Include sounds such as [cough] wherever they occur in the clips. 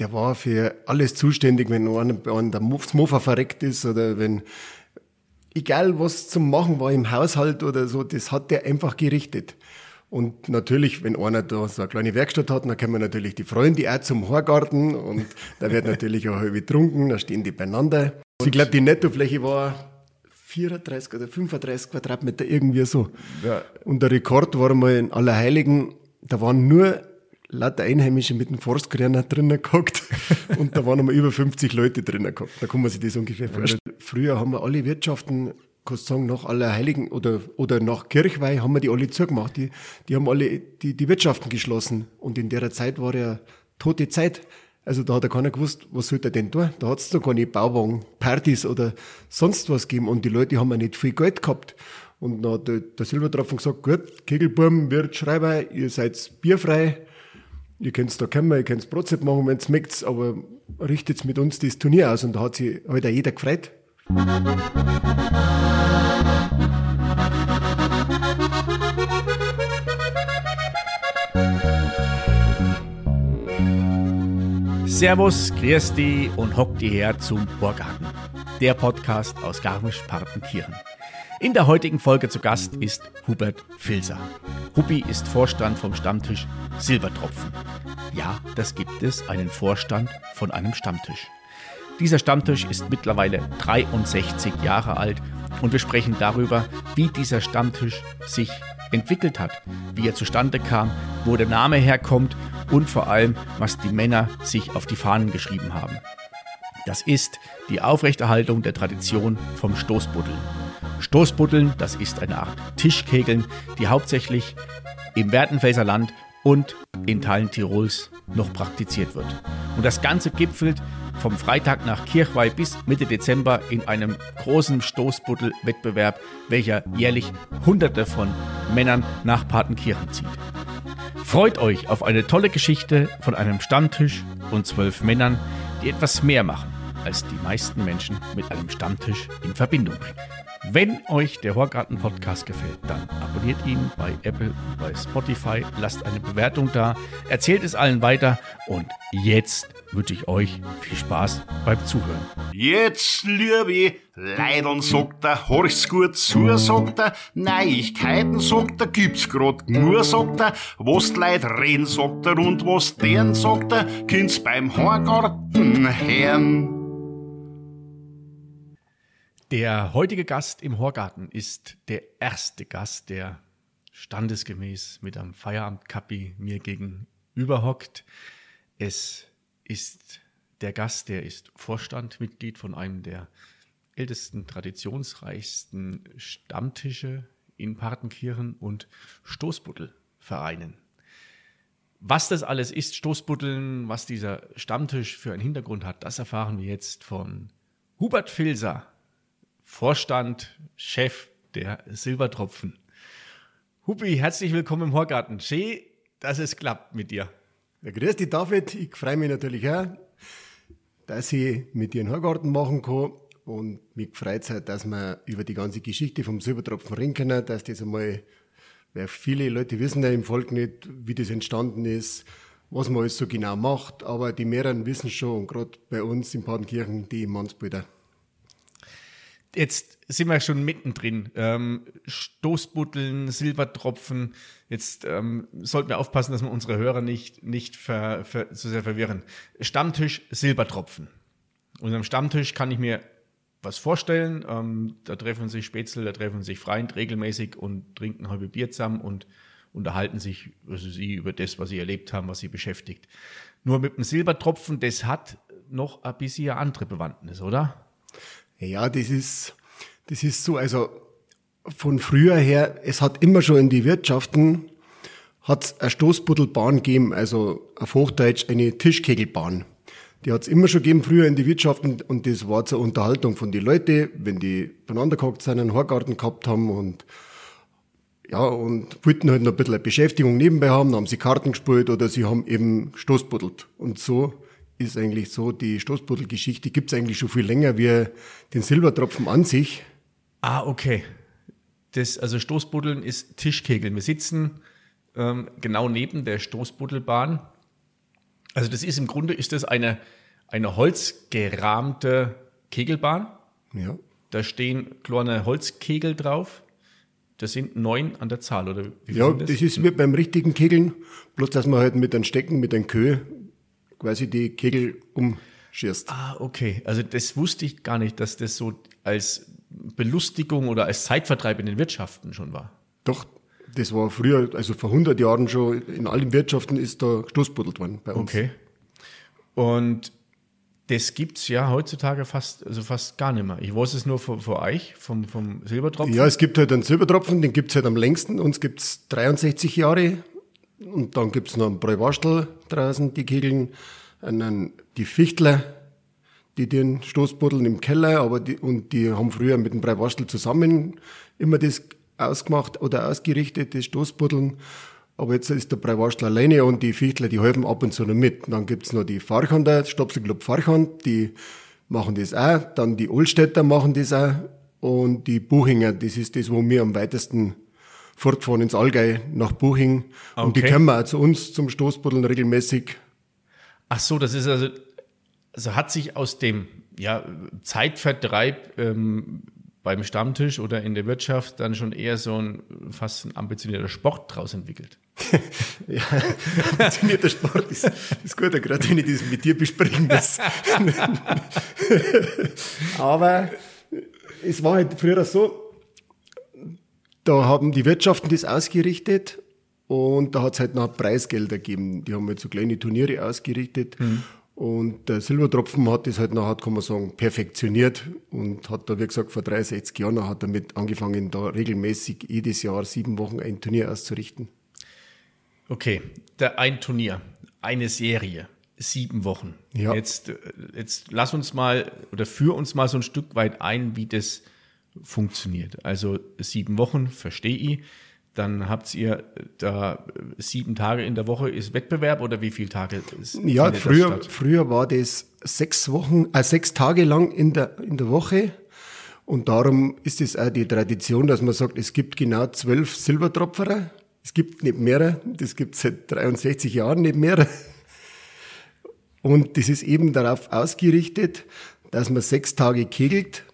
der war für alles zuständig, wenn einer, einer der Mofa verreckt ist oder wenn, egal was zum Machen war im Haushalt oder so, das hat der einfach gerichtet. Und natürlich, wenn einer da so eine kleine Werkstatt hat, dann kommen natürlich die Freunde auch zum Horgarten und da wird natürlich auch halb getrunken, da stehen die beieinander. Und ich glaube, die Nettofläche war 34 oder 35 Quadratmeter, irgendwie so. Ja. Und der Rekord war mal in Allerheiligen, da waren nur lauter Einheimische mit dem Forstkräner drinnen gehockt [laughs] und da waren einmal über 50 Leute drinnen gehabt. Da kann man sich das ungefähr vorstellen. Früher haben wir alle Wirtschaften, kannst sagen, nach Allerheiligen oder, oder nach Kirchweih haben wir die alle zugemacht. Die, die haben alle die, die Wirtschaften geschlossen und in der Zeit war ja tote Zeit. Also da hat er keiner gewusst, was soll er denn tun? Da hat es doch keine Bauwagen, Partys oder sonst was gegeben und die Leute haben ja nicht viel Geld gehabt. Und dann hat der, Silbertropfen gesagt, gut, Kegelburm wird Schreiber, ihr seid bierfrei, ihr könnt da kommen, ihr könnt Brotzeit machen, wenn es mögt, aber richtet mit uns das Turnier aus. Und da hat sich halt auch jeder gefreut. Servus, grüß und hockt die her zum Vorgarten. Der Podcast aus Garmisch-Partenkirchen. In der heutigen Folge zu Gast ist Hubert Filser. Hubi ist Vorstand vom Stammtisch Silbertropfen. Ja, das gibt es, einen Vorstand von einem Stammtisch. Dieser Stammtisch ist mittlerweile 63 Jahre alt und wir sprechen darüber, wie dieser Stammtisch sich entwickelt hat, wie er zustande kam, wo der Name herkommt und vor allem, was die Männer sich auf die Fahnen geschrieben haben. Das ist die Aufrechterhaltung der Tradition vom Stoßbuddeln. Stoßbuddeln, das ist eine Art Tischkegeln, die hauptsächlich im Werdenfelser Land und in Teilen Tirols noch praktiziert wird. Und das Ganze gipfelt vom Freitag nach Kirchweih bis Mitte Dezember in einem großen Stoßbuddel-Wettbewerb, welcher jährlich Hunderte von Männern nach Patenkirchen zieht. Freut euch auf eine tolle Geschichte von einem Stammtisch und zwölf Männern, die etwas mehr machen, als die meisten Menschen mit einem Stammtisch in Verbindung bringen. Wenn euch der Horgarten Podcast gefällt, dann abonniert ihn bei Apple bei Spotify, lasst eine Bewertung da, erzählt es allen weiter. Und jetzt wünsche ich euch viel Spaß beim Zuhören. Jetzt, liebe Leidern, sagt er, horch's gut zu, sagt er, Neuigkeiten, sagt er, gibt's grad nur, sagt er, was die Leute reden, sagt er, und was deren, sagt er, kind's beim Horgarten hören. Der heutige Gast im Horgarten ist der erste Gast, der standesgemäß mit einem Feierabendkappi mir gegenüber hockt. Es ist der Gast, der ist Vorstandmitglied von einem der ältesten, traditionsreichsten Stammtische in Partenkirchen und Stoßbuddelvereinen. Was das alles ist, Stoßbuddeln, was dieser Stammtisch für einen Hintergrund hat, das erfahren wir jetzt von Hubert Filser. Vorstand, Chef der Silbertropfen. Hubi, herzlich willkommen im Horgarten. Schön, dass es klappt mit dir. Ja, grüß dich, David. Ich freue mich natürlich auch, dass ich mit dir einen Horgarten machen kann. Und mich freut es dass wir über die ganze Geschichte vom Silbertropfen reden können, dass das einmal, weil viele Leute wissen ja im Volk nicht, wie das entstanden ist, was man alles so genau macht, aber die mehreren wissen schon, und gerade bei uns in Padenkirchen, die Mannsbilder. Jetzt sind wir schon mittendrin. Ähm, Stoßbutteln, Silbertropfen. Jetzt ähm, sollten wir aufpassen, dass wir unsere Hörer nicht, nicht ver, ver, zu sehr verwirren. Stammtisch, Silbertropfen. Unserem Stammtisch kann ich mir was vorstellen. Ähm, da treffen sich Spätzle, da treffen sich Freund regelmäßig und trinken halbe Bier zusammen und unterhalten sich also sie über das, was sie erlebt haben, was sie beschäftigt. Nur mit dem Silbertropfen, das hat noch ein bisschen andere Bewandtnis, oder? Ja, das ist, das ist so, also von früher her, es hat immer schon in die Wirtschaften hat eine Stoßbuddelbahn gegeben, also auf Hochdeutsch eine Tischkegelbahn. Die hat es immer schon gegeben früher in die Wirtschaften und das war zur Unterhaltung von den Leuten, wenn die beieinander gehockt sind, einen Horgarten gehabt haben und ja, und wollten halt noch ein bisschen Beschäftigung nebenbei haben, dann haben sie Karten gespielt oder sie haben eben Stoßbuddelt. Und so ist eigentlich so, die Stoßbuddelgeschichte gibt es eigentlich schon viel länger wie den Silbertropfen an sich. Ah, okay. Das, also Stoßbuddeln ist Tischkegeln. Wir sitzen ähm, genau neben der Stoßbuddelbahn Also das ist im Grunde ist das eine, eine holzgerahmte Kegelbahn. Ja. Da stehen kleine Holzkegel drauf. Das sind neun an der Zahl, oder wie viel Ja, sind das ist wie beim richtigen Kegeln, bloß dass man halt mit einem Stecken, mit einem Köh quasi die Kegel umschießt. Ah, okay. Also das wusste ich gar nicht, dass das so als Belustigung oder als Zeitvertreib in den Wirtschaften schon war. Doch, das war früher, also vor 100 Jahren schon, in allen Wirtschaften ist da gestoßbuddelt worden bei uns. Okay. Und das gibt's ja heutzutage fast, also fast gar nicht mehr. Ich weiß es nur von, von euch, vom, vom Silbertropfen. Ja, es gibt halt einen Silbertropfen, den gibt's halt am längsten. Uns gibt's 63 Jahre. Und dann gibt's noch einen Bräuwarstel draußen, die Kegeln. Einen, die Fichtler, die den Stoßbuddeln im Keller, aber die, und die haben früher mit dem Bräuwarstel zusammen immer das ausgemacht oder ausgerichtet, das Stoßbuddeln. Aber jetzt ist der Breiwarstel alleine und die Fichtler, die helfen ab und zu noch mit. Und dann gibt's noch die Farchander, Stopselclub Farchand, die machen das auch. Dann die Oldstädter machen das auch. Und die Buchinger, das ist das, wo wir am weitesten fortfahren ins Allgäu nach Buching. Und die Okay. kommen auch zu uns zum Stoßbuddeln regelmäßig. Ach so, das ist also, also hat sich aus dem ja, Zeitvertreib ähm, beim Stammtisch oder in der Wirtschaft dann schon eher so ein fast ein ambitionierter Sport draus entwickelt. [laughs] Ja, ambitionierter Sport ist, ist gut, gerade wenn ich das mit dir besprechen muss. [laughs] Aber es war halt früher so, da haben die Wirtschaften das ausgerichtet und da hat es halt noch Preisgelder gegeben. Die haben halt so kleine Turniere ausgerichtet. Und der Silbertropfen hat das halt nachher, kann man sagen, perfektioniert und hat da, wie gesagt, vor 63 Jahren hat damit angefangen, da regelmäßig jedes Jahr sieben Wochen ein Turnier auszurichten. Okay, der, ein Turnier, eine Serie, sieben Wochen. Ja. Jetzt, äh, jetzt lass uns mal oder führ uns mal so ein Stück weit ein, wie das funktioniert. Also sieben Wochen, verstehe ich. Dann habt ihr da äh, sieben Tage in der Woche ist Wettbewerb oder wie viele Tage ist, Ja, früher, früher war das sechs Wochen, äh, sechs Tage lang in der, in der Woche. Und darum ist es auch die Tradition, dass man sagt, es gibt genau zwölf Silbertropferer. Es gibt nicht mehrere. Das gibt es seit 63 Jahren nicht mehr. Und das ist eben darauf ausgerichtet, dass man sechs Tage kegelt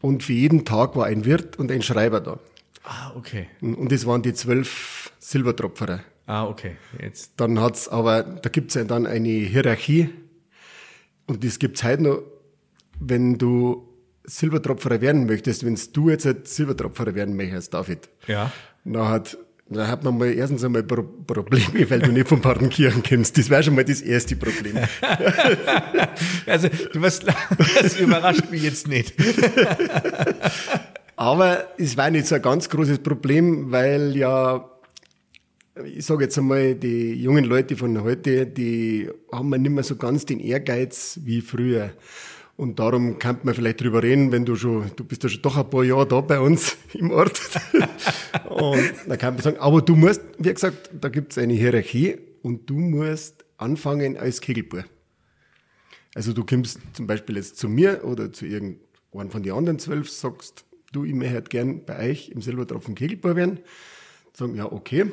und für jeden Tag war ein Wirt und ein Schreiber da. Ah, okay. Und das waren die zwölf Silbertropferer. Ah, okay. Jetzt. Dann hat's aber, da gibt's ja dann eine Hierarchie und das gibt's heute noch, wenn du Silbertropferer werden möchtest, wenn du jetzt ein Silbertropferer werden möchtest, David. Ja. Dann hat, dann hat man mal erstens einmal Pro Probleme, weil du nicht von Partenkirchen kommst. Das wäre schon mal das erste Problem. [laughs] Also, du was, das überrascht mich jetzt nicht. [laughs] Aber es war nicht so ein ganz großes Problem, weil ja, ich sage jetzt einmal, die jungen Leute von heute, die haben nicht mehr so ganz den Ehrgeiz wie früher. Und darum kann man vielleicht drüber reden, wenn du schon, du bist ja schon doch ein paar Jahre da bei uns [laughs] im Ort. [laughs] und dann kann man sagen, aber du musst, wie gesagt, da gibt's eine Hierarchie und du musst anfangen als Kegelbauer. Also du kommst zum Beispiel jetzt zu mir oder zu irgendeinem von den anderen zwölf, sagst, du, ich möchte halt gern bei euch im Silbertropfen Kegelbauer werden. Sagen, ja, okay.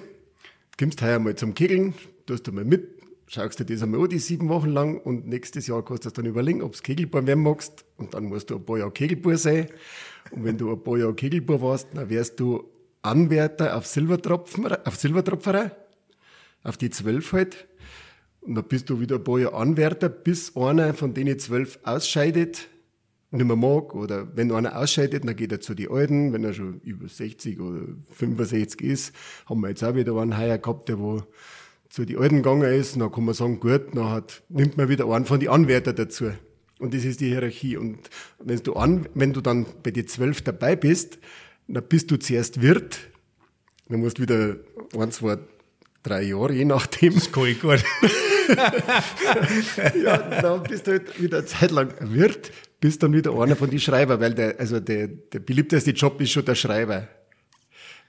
Kommst heuer mal zum Kegeln, tust du mal mit, schaust dir das einmal an, die sieben Wochen lang und nächstes Jahr kannst du dann überlegen, ob du Kegelbauer werden magst und dann musst du ein paar Jahre Kegelbauer sein. Und wenn du ein paar Jahre Kegelbauer warst, dann wärst du Anwärter auf Silbertropfen, auf Silbertropferer, auf die zwölf halt. Und dann bist du wieder ein paar Jahre Anwärter, bis einer von denen zwölf ausscheidet, nicht mehr mag. Oder wenn einer ausscheidet, dann geht er zu den Alten. Wenn er schon über 60 oder 65 ist, haben wir jetzt auch wieder einen heuer gehabt, der wo zu den Alten gegangen ist. Dann kann man sagen, gut, dann hat, nimmt man wieder einen von den Anwärter dazu. Und das ist die Hierarchie. Und wenn du, an, wenn du dann bei den zwölf dabei bist, dann bist du zuerst Wirt. Dann musst du wieder ein, zwei, drei Jahre, je nachdem. Das kann ich gut. [laughs] ja, dann bist du halt wieder eine Zeit lang Wirt, bist dann wieder einer von den Schreiber, weil der, also der, der beliebteste Job ist schon der Schreiber.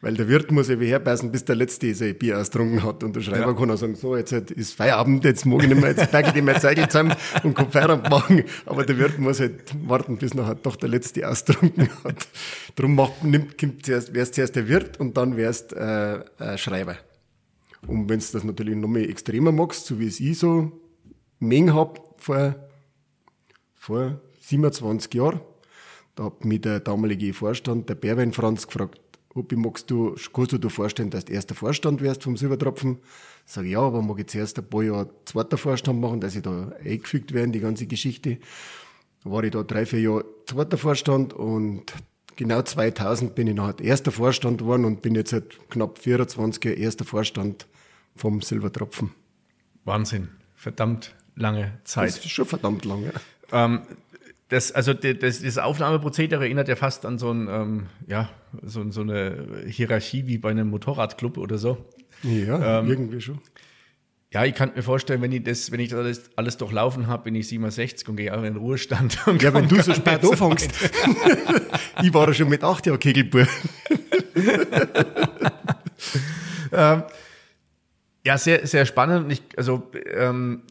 Weil der Wirt muss wie herbeißen, bis der Letzte sein Bier austrunken hat. Und der Schreiber Ja. kann auch sagen, so, jetzt halt ist Feierabend, jetzt mag ich nicht mehr, jetzt packe ich die mein Zeigel zusammen und kann Feierabend machen. Aber der Wirt muss halt warten, bis nachher doch der Letzte austrunken hat. Drum macht, nimmt, kommt zuerst, wärst zuerst der Wirt und dann wärst äh, äh, Schreiber. Und wenn du das natürlich noch mehr extremer magst, so wie es ich so mengen habe vor, vor 27 Jahren. Da hat mich der damalige Vorstand, der Berwein Franz, gefragt, ich magst du, kannst du dir vorstellen, dass du erster Vorstand wärst vom Silbertropfen? Sag ich, ja, aber mag ich zuerst ein paar Jahre zweiter Vorstand machen, dass ich da eingefügt werde in die ganze Geschichte. War ich da drei, vier Jahre zweiter Vorstand und genau 2000 bin ich nachher erster Vorstand geworden und bin jetzt seit knapp 24 Jahren erster Vorstand vom Silbertropfen. Wahnsinn. Verdammt lange Zeit. Das ist schon verdammt lange. Ähm, das, also das, das Aufnahmeprozedere erinnert ja fast an so, ein, ähm, ja, so, so eine Hierarchie wie bei einem Motorradclub oder so. Ja, ähm, irgendwie schon. Ja, ich kann mir vorstellen, wenn ich das, wenn ich das alles, alles durchlaufen habe, bin ich 67 und gehe auch in den Ruhestand. [laughs] ja, wenn du so spät anfängst. [laughs] ich war ja schon mit acht Jahren Kegelbub. [laughs] ähm, ja, sehr, sehr spannend. Ich, also ähm,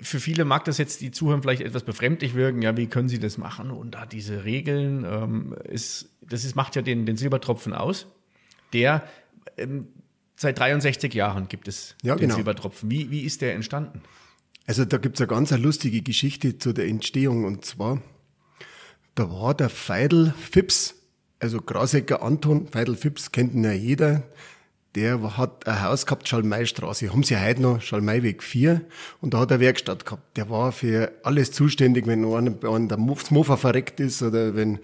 für viele mag das jetzt die Zuhörer vielleicht etwas befremdlich wirken. Ja, wie können sie das machen? Und da diese Regeln, ähm, ist, das ist, macht ja den, den Silbertropfen aus, der ähm, seit 63 Jahren gibt es ja, den genau. Silbertropfen. Wie, wie ist der entstanden? Also da gibt's eine ganz lustige Geschichte zu der Entstehung. Und zwar, da war der Feidel Fips, also Grasecker Anton, Feidel Fips kennt ihn ja jeder, der hat ein Haus gehabt, Schalmeistraße. Haben sie heute noch, Schalmeiweg 4. Und da hat er Werkstatt gehabt. Der war für alles zuständig, wenn einer, einer der Mofa verreckt ist oder wenn,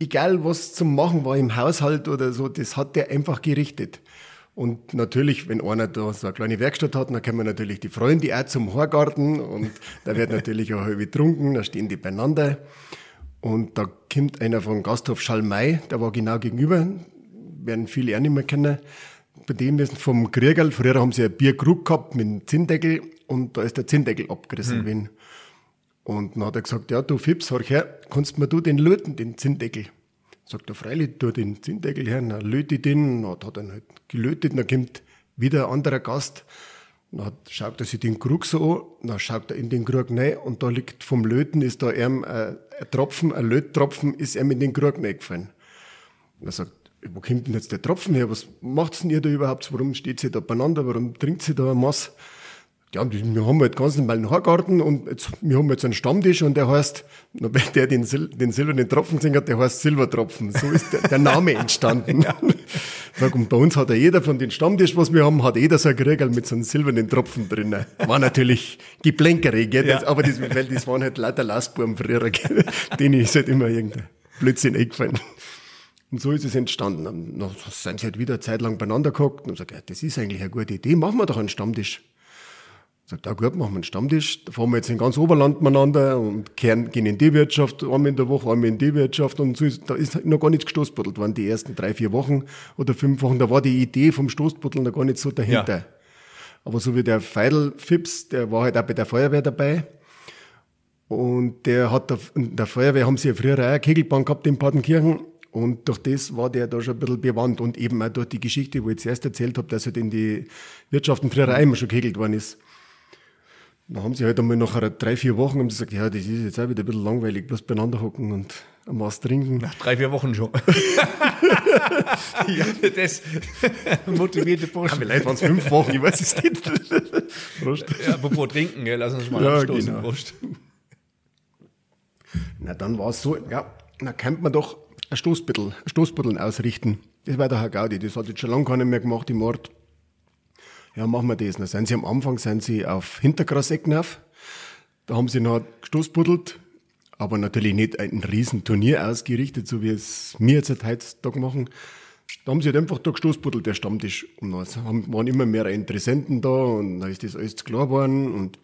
egal was zum Machen war im Haushalt oder so, das hat der einfach gerichtet. Und natürlich, wenn einer da so eine kleine Werkstatt hat, dann kommen natürlich die Freunde auch zum Horgarten und da wird natürlich auch halb getrunken, da stehen die beieinander. Und da kommt einer vom Gasthof Schalmei, der war genau gegenüber, werden viele auch nicht mehr kennen. Bei dem ist vom Kriegerl, früher haben sie ein Bierkrug gehabt mit einem Zinndeckel und da ist der Zinndeckel abgerissen hm. Und dann hat er gesagt, ja, du Fips, hör her, kannst mir du den löten, den Zinndeckel? Sagt er, freilich, tu den Zinndeckel her, dann löte ich den, dann hat er halt gelötet, dann kommt wieder ein anderer Gast, dann schaut er sich den Krug so an, dann schaut er in den Krug rein und da liegt vom Löten, ist da ihm ein, Tropfen, ein Löttropfen, ist ihm in den Krug reingefallen. Dann sagt, wo kommt denn jetzt der Tropfen her? Was macht's denn ihr da überhaupt? Warum steht sie da beieinander? Warum trinkt sie da ein Mass? ja, wir haben halt ganz normal einen Haargarten und jetzt, wir haben jetzt einen Stammtisch und der heißt, der den, Sil den silbernen Tropfen gesehen hat, der heißt Silbertropfen. So ist der, der Name entstanden. [laughs] ja. Sag, und bei uns hat ja jeder von den Stammtisch, was wir haben, hat jeder so ein Kriegel mit so einem silbernen Tropfen drin. War natürlich Geplänkerei, gell? Ja. Das, aber das, weil das waren halt lauter Lastbuben früher, gell? [laughs] denen ist halt immer irgendein Blödsinn eingefallen. Und so ist es entstanden. Dann sind sie halt wieder eine Zeit lang beieinander gehockt und gesagt, ja, das ist eigentlich eine gute Idee, machen wir doch einen Stammtisch. Sagt, ja gut, machen wir einen Stammtisch. Da fahren wir jetzt in ganz Oberland miteinander und kehren, gehen in die Wirtschaft, einmal in der Woche, einmal in die Wirtschaft. Und so ist, da ist noch gar nichts gestoßbuddelt waren die ersten drei, vier Wochen oder fünf Wochen. Da war die Idee vom Stoßbuddeln noch gar nicht so dahinter. Ja. Aber so wie der Feidel Fips, der war halt auch bei der Feuerwehr dabei. Und der hat, in der Feuerwehr haben sie ja früher auch eine Kegelbahn gehabt in Partenkirchen. Und durch das war der da schon ein bisschen bewandt und eben auch durch die Geschichte, wo ich zuerst erzählt habe, dass er halt in die Wirtschaften früher auch immer schon kegelt worden ist. Dann haben sie halt einmal nach drei, vier Wochen haben sie gesagt, ja, das ist jetzt auch wieder ein bisschen langweilig, bloß beieinander hocken und am was trinken. Nach drei, vier Wochen schon. [laughs] ja, das motivierte Burschen. Ja, vielleicht waren es fünf Wochen, ich weiß es nicht. [laughs] Prost. Ja, apropos trinken, gell, lass uns mal ja, anstoßen. Genau. Prost. Na, dann war es so, ja, na, könnte man doch ein Stoßbüttel, Stoßbütteln ausrichten. Das war der Herr Gaudi, das hat jetzt schon lange keiner mehr gemacht im Ort ja, machen wir das. Dann sind sie am Anfang sind sie auf Hintergrassecken auf. Da haben sie noch gestoßbuddelt, aber natürlich nicht ein Riesenturnier ausgerichtet, so wie es wir jetzt heutzutage machen. Da haben sie halt einfach da gestoßbuddelt, der Stammtisch. Und dann waren immer mehr Interessenten da und dann ist das alles klar geworden. Und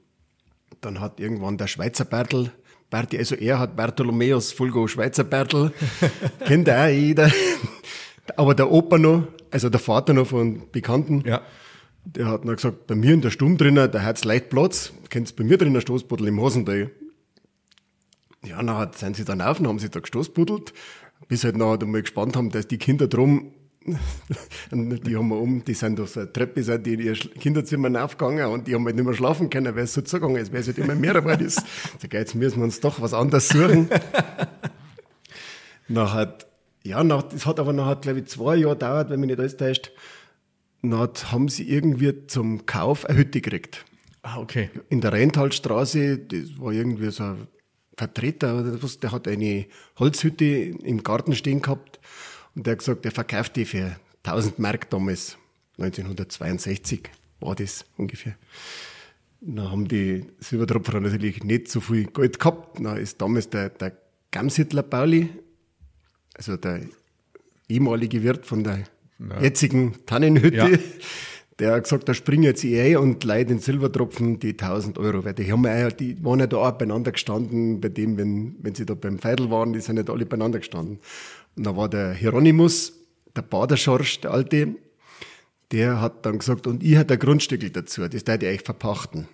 dann hat irgendwann der Schweizer Bertel, Berti, also er hat Bartholomäus Fulgo Schweizer Bertel, [laughs] kennt auch jeder. Aber der Opa noch, also der Vater noch von Bekannten, ja. Der hat noch gesagt, bei mir in der Stumm drinnen, da hat's leicht Platz. Kennst bei mir drinnen Stoßbuddel im Hosenteil. Ja, nachher sind sie dann auf und haben sie da gestoßbuddelt, bis halt nachher einmal gespannt haben, dass die Kinder drum, die haben wir um, die sind auf der Treppe, sind die in ihr Kinderzimmer aufgegangen und die haben halt nicht mehr schlafen können, weil es so zugegangen ist, weil es halt immer mehr geworden ist. Sag, jetzt müssen wir uns doch was anderes suchen. [laughs] nachher, ja, nach, das hat aber nachher, glaube ich, zwei Jahre gedauert, wenn mich nicht alles täuscht, dann haben sie irgendwie zum Kauf eine Hütte gekriegt. Ah, okay. In der Rheintalstraße, das war irgendwie so ein Vertreter oder was, der hat eine Holzhütte im Garten stehen gehabt und der hat gesagt, der verkauft die für 1000 Mark damals. 1962 war das ungefähr. Dann haben die Silbertropfer natürlich nicht so viel Geld gehabt. Dann ist damals der, der Gamshittler Pauli, also der ehemalige Wirt von der ja. jetzigen Tannenhütte, ja. [laughs] der hat gesagt, da springe jetzt ich ein und leih den Silbertropfen die 1000 Euro. Weil die, haben ja, die waren ja da auch beieinander gestanden, bei dem, wenn, wenn sie da beim Feidel waren, die sind ja alle beieinander gestanden. Und da war der Hieronymus, der Baderschorsch, der Alte, der hat dann gesagt, und ich hatte ein Grundstückel dazu, das da ich euch verpachten.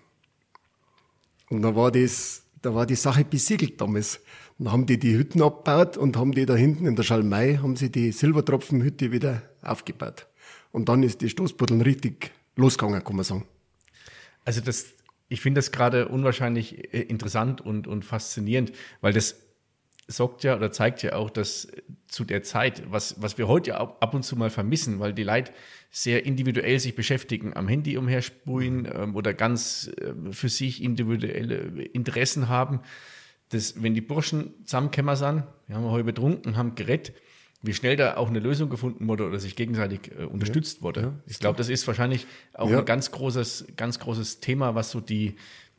Und dann war das, da war die Sache besiegelt damals. Dann haben die die Hütten abgebaut und haben die da hinten in der Schalmei, haben sie die Silbertropfenhütte wieder aufgebaut. Und dann ist die Stoßbuddeln richtig losgegangen, kann man sagen. Also das, ich finde das gerade unwahrscheinlich äh, interessant und, und faszinierend, weil das sorgt ja oder zeigt ja auch, dass zu der Zeit, was, was wir heute ja ab und zu mal vermissen, weil die Leute sehr individuell sich beschäftigen, am Handy umhersprühen ähm, oder ganz äh, für sich individuelle Interessen haben, dass wenn die Burschen zusammengekommen sind, wir haben heute betrunken, haben gerettet, wie schnell da auch eine Lösung gefunden wurde oder sich gegenseitig äh, unterstützt ja, wurde. Ja, ich glaube, das ist wahrscheinlich auch ja. ein ganz großes, ganz großes Thema, was so die,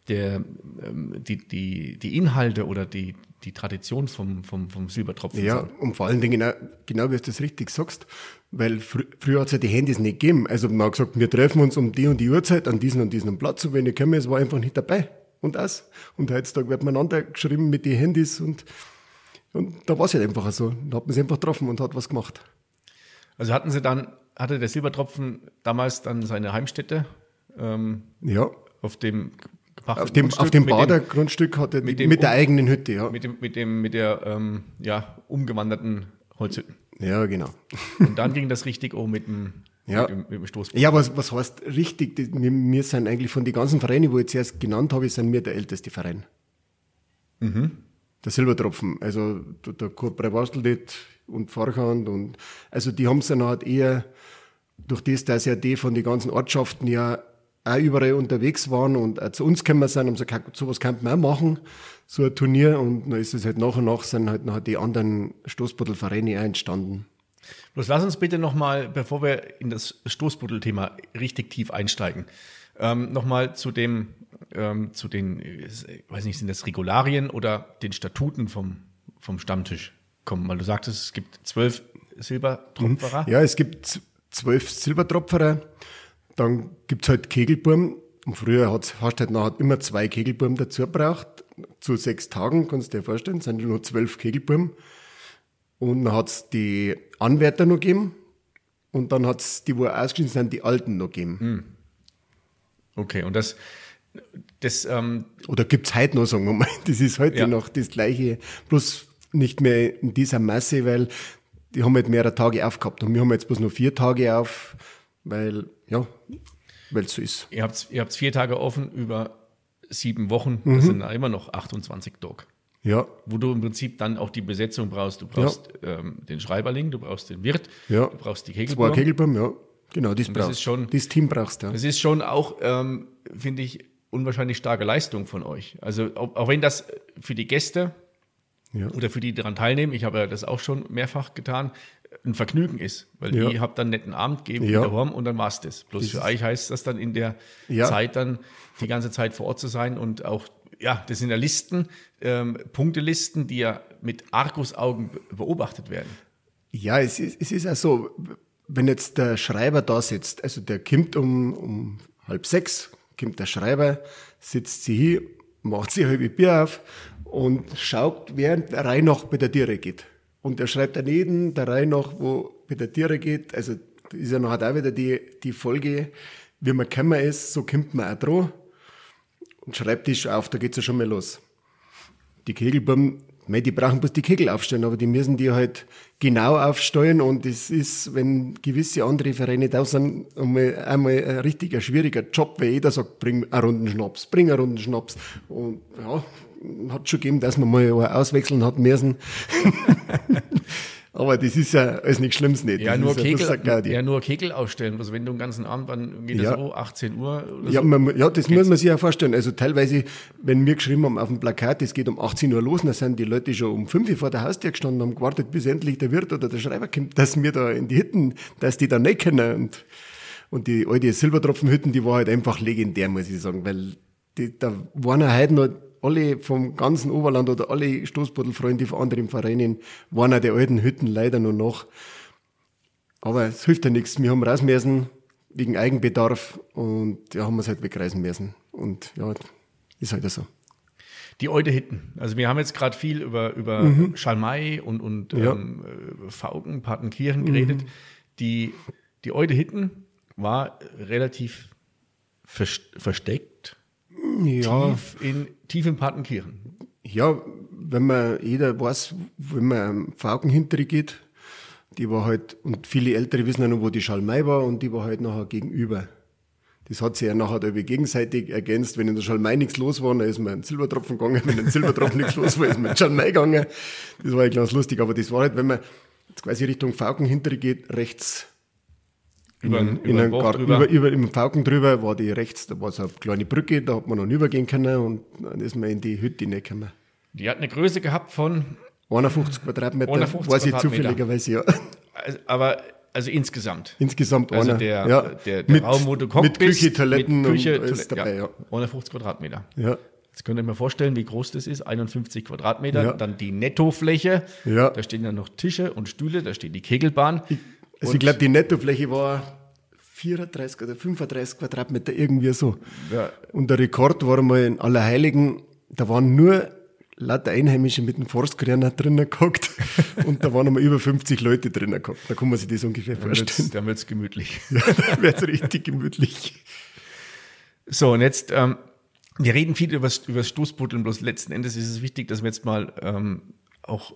der, ähm, die, die, die Inhalte oder die, die Tradition vom, vom, vom Silbertropfen Ja, sind. und vor allen Dingen genau, genau wie du das richtig sagst, weil fr früher hat es ja die Handys nicht gegeben. Also man hat gesagt, wir treffen uns um die und die Uhrzeit an diesen und diesen Platz und wenn ich komme, es war einfach nicht dabei. Und das. Und heutzutage wird man einander geschrieben mit den Handys und, und da war es halt einfach so. Da hat man sich einfach getroffen und hat was gemacht. Also hatten Sie dann, hatte der Silbertropfen damals dann seine Heimstätte? Ähm, ja. Auf dem auf dem, auf dem Badergrundstück hat er mit, mit der eigenen Hütte, ja. Mit, dem, mit, dem, mit der ähm, ja, umgewanderten Holzhütten. Ja, genau. Und dann ging das richtig um mit dem, ja. mit dem, mit dem Stoßpunkt. Ja, was, was heißt richtig? Wir, wir sind eigentlich von den ganzen Vereinen, wo ich zuerst genannt habe, sind wir der älteste Verein. Mhm. Der Silbertropfen. Also der, der Kurt Breivasteldet und Farchand und also die haben es dann halt eher durch das, dass ja die von den ganzen Ortschaften ja auch überall unterwegs waren und auch zu uns gekommen sind und gesagt, sowas könnte man auch machen, so ein Turnier. Und dann ist es halt nach und nach sind halt noch die anderen Stoßbuddelvereine auch entstanden. Bloß lass uns bitte nochmal, bevor wir in das Stoßbuddel-Thema richtig tief einsteigen, ähm, nochmal zu dem, ähm, zu den, ich weiß nicht, sind das Regularien oder den Statuten vom, vom Stammtisch kommen? Weil du sagtest, es gibt zwölf Silbertropferer. Ja, es gibt zwölf Silbertropferer. Dann gibt's halt Kegelburm. Und früher hat's, hast du halt nachher immer zwei Kegelburm dazu gebraucht. Zu sechs Tagen, kannst du dir vorstellen, sind nur zwölf Kegelburm. Und dann hat's die Anwärter noch gegeben. Und dann hat's die, wo ausgeschieden sind, die Alten noch gegeben. Hm. Okay, und das, das, ähm Oder gibt's heute noch, sagen wir mal. [laughs] Das ist heute ja. noch das Gleiche. Bloß nicht mehr in dieser Masse, weil die haben halt mehrere Tage aufgehabt. Und wir haben jetzt bloß noch vier Tage auf, weil, ja, weil es so ist. Ihr habt, ihr habt vier Tage offen über sieben Wochen. Das mhm. sind immer noch 28 Tage. Ja. Wo du im Prinzip dann auch die Besetzung brauchst. Du brauchst ja. ähm, den Schreiberling, du brauchst den Wirt, ja. du brauchst die Kegelbaum. Zwei Kegelbaum, ja. Genau, das, das ist schon. Das Team brauchst du. Ja. Das ist schon auch, ähm, finde ich, unwahrscheinlich starke Leistung von euch. Also auch, auch wenn das für die Gäste ja. oder für die, die daran teilnehmen, ich habe ja das auch schon mehrfach getan, ein Vergnügen ist, weil ja. ihr habt dann netten Abend gegeben ja. daheim und dann war's das. Bloß das für euch heißt das dann in der ja. Zeit dann die ganze Zeit vor Ort zu sein und auch, ja, das sind ja Listen, ähm, Punktelisten, die ja mit Argusaugen beobachtet werden. Ja, es ist, es ist ja so, wenn jetzt der Schreiber da sitzt, also der kommt um, um halb sechs, kommt der Schreiber, sitzt sie hier, macht sich halbe Bier auf und schaut, während der Reihe noch bei der Tiere geht. Und er schreibt daneben der Reihe noch, wo bei der Tiere geht, also ist ja noch auch wieder die, die Folge, wie man gekommen ist, so kommt man auch dran. Und Schreibtisch auf, da geht's ja schon mal los. Die Kegelbuben, die brauchen bloß die Kegel aufstellen, aber die müssen die halt genau aufstellen und es ist, wenn gewisse andere Vereine da sind, einmal, einmal ein richtiger schwieriger Job, weil jeder sagt, bring einen runden Schnaps, bring einen runden Schnaps. Und ja, hat schon gegeben, dass man mal auswechseln hat müssen. [laughs] Aber das ist ja alles nichts Schlimmes nicht. Ja, das nur Kegel, Gaudi. ja, nur Kegel ausstellen. Also wenn du den ganzen Abend, wann geht Ja. das so? 18 Uhr oder Ja, so? man, ja, das muss man sich auch vorstellen. Also teilweise, wenn wir geschrieben haben auf dem Plakat, es geht um 18 Uhr los, dann sind die Leute schon um 5 Uhr vor der Haustür gestanden und haben gewartet, bis endlich der Wirt oder der Schreiber kommt, dass wir da in die Hütten, dass die da nicht können. Und, und die alte Silbertropfenhütten, die war halt einfach legendär, muss ich sagen, weil die, da waren ja heute noch alle vom ganzen Oberland oder alle Stoßbuddelfreunde von anderen Vereinen, waren auch die alten Hütten leider noch nach. Aber es hilft ja nichts. Wir haben raus müssen wegen Eigenbedarf und ja, haben wir es halt wegreisen müssen. Und ja, ist halt so. Die alte Hitten. Also wir haben jetzt gerade viel über, über Schalmei und, und Mhm. Ja. Mhm. ähm, äh, Fauken, Partenkirchen geredet. Die, die alte Hitten war relativ vers versteckt, Ja, tief in, tief in Partenkirchen. ja, wenn man, jeder weiß, wenn man am Fauken hinterher geht, die war halt, und viele Ältere wissen ja noch, wo die Schalmei war, und die war halt nachher gegenüber. Das hat sich ja nachher irgendwie gegenseitig ergänzt. Wenn in der Schalmei nichts los war, dann ist man in den Silbertropfen gegangen. Wenn in den Silbertropfen nichts los war, ist man in Schalmei gegangen. Das war ja ganz lustig. Aber das war halt, wenn man jetzt quasi Richtung Fauken hinterher geht, rechts Über, in, den- in über Bach Garten, drüber. über, über, im Falken drüber war die rechts, da war so eine kleine Brücke, da hat man noch übergehen können und dann ist man in die Hütte reingekommen. Die hat eine Größe gehabt von, 51 Quadratmeter, 51 weiß ich zufälligerweise, ja. also, aber also insgesamt. Insgesamt Also einer. der, ja. der, der mit, Raum, wo du kochst, Mit Küche, Toiletten mit Küche, und alles Toilette- dabei, ja. 150 Quadratmeter. ja. Jetzt könnt ihr mir vorstellen, wie groß das ist. 51 Quadratmeter. Ja. Dann die Nettofläche. Ja. Da stehen dann noch Tische und Stühle. Da steht die Kegelbahn. Also ich glaube, die Nettofläche war 34 oder 35 Quadratmeter, irgendwie so. Ja. Und der Rekord war mal in Allerheiligen, da waren nur lauter Einheimische mit dem Forstkörner drinnen gehockt [laughs] und da waren einmal über 50 Leute drinnen gehockt. Da kann man sich das ungefähr Dann vorstellen. dann wird's gemütlich. [laughs] Ja, da wird's richtig gemütlich. So, und jetzt, ähm, wir reden viel über das Stoßbuddeln, bloß letzten Endes ist es wichtig, dass wir jetzt mal ähm, auch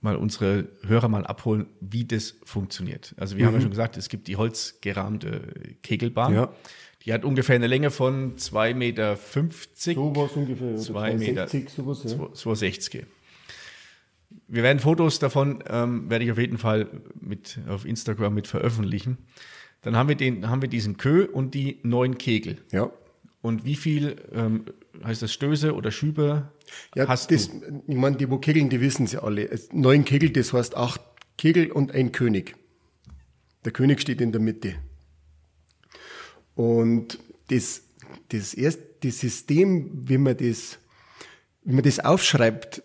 mal unsere Hörer mal abholen, wie das funktioniert. Also wir haben ja schon gesagt, es gibt die holzgerahmte Kegelbahn. Mhm. Ja. Die hat ungefähr eine Länge von 2,50 Meter. war es ungefähr. oder Zwei Meter. 260, sowas, ja. 260. Wir werden Fotos davon, ähm, werde ich auf jeden Fall mit auf Instagram mit veröffentlichen. Dann haben wir den, haben wir diesen Kö und die neun Kegel. Ja. Und wie viel ähm, heißt das Stöße oder Schübe Ja, hast das, du? ich meine, die, wo kegeln, die wissen sie alle. Neun Kegel, das heißt acht Kegel und ein König. Der König steht in der Mitte. Und das, das erste das System, wie man das, wie man das aufschreibt,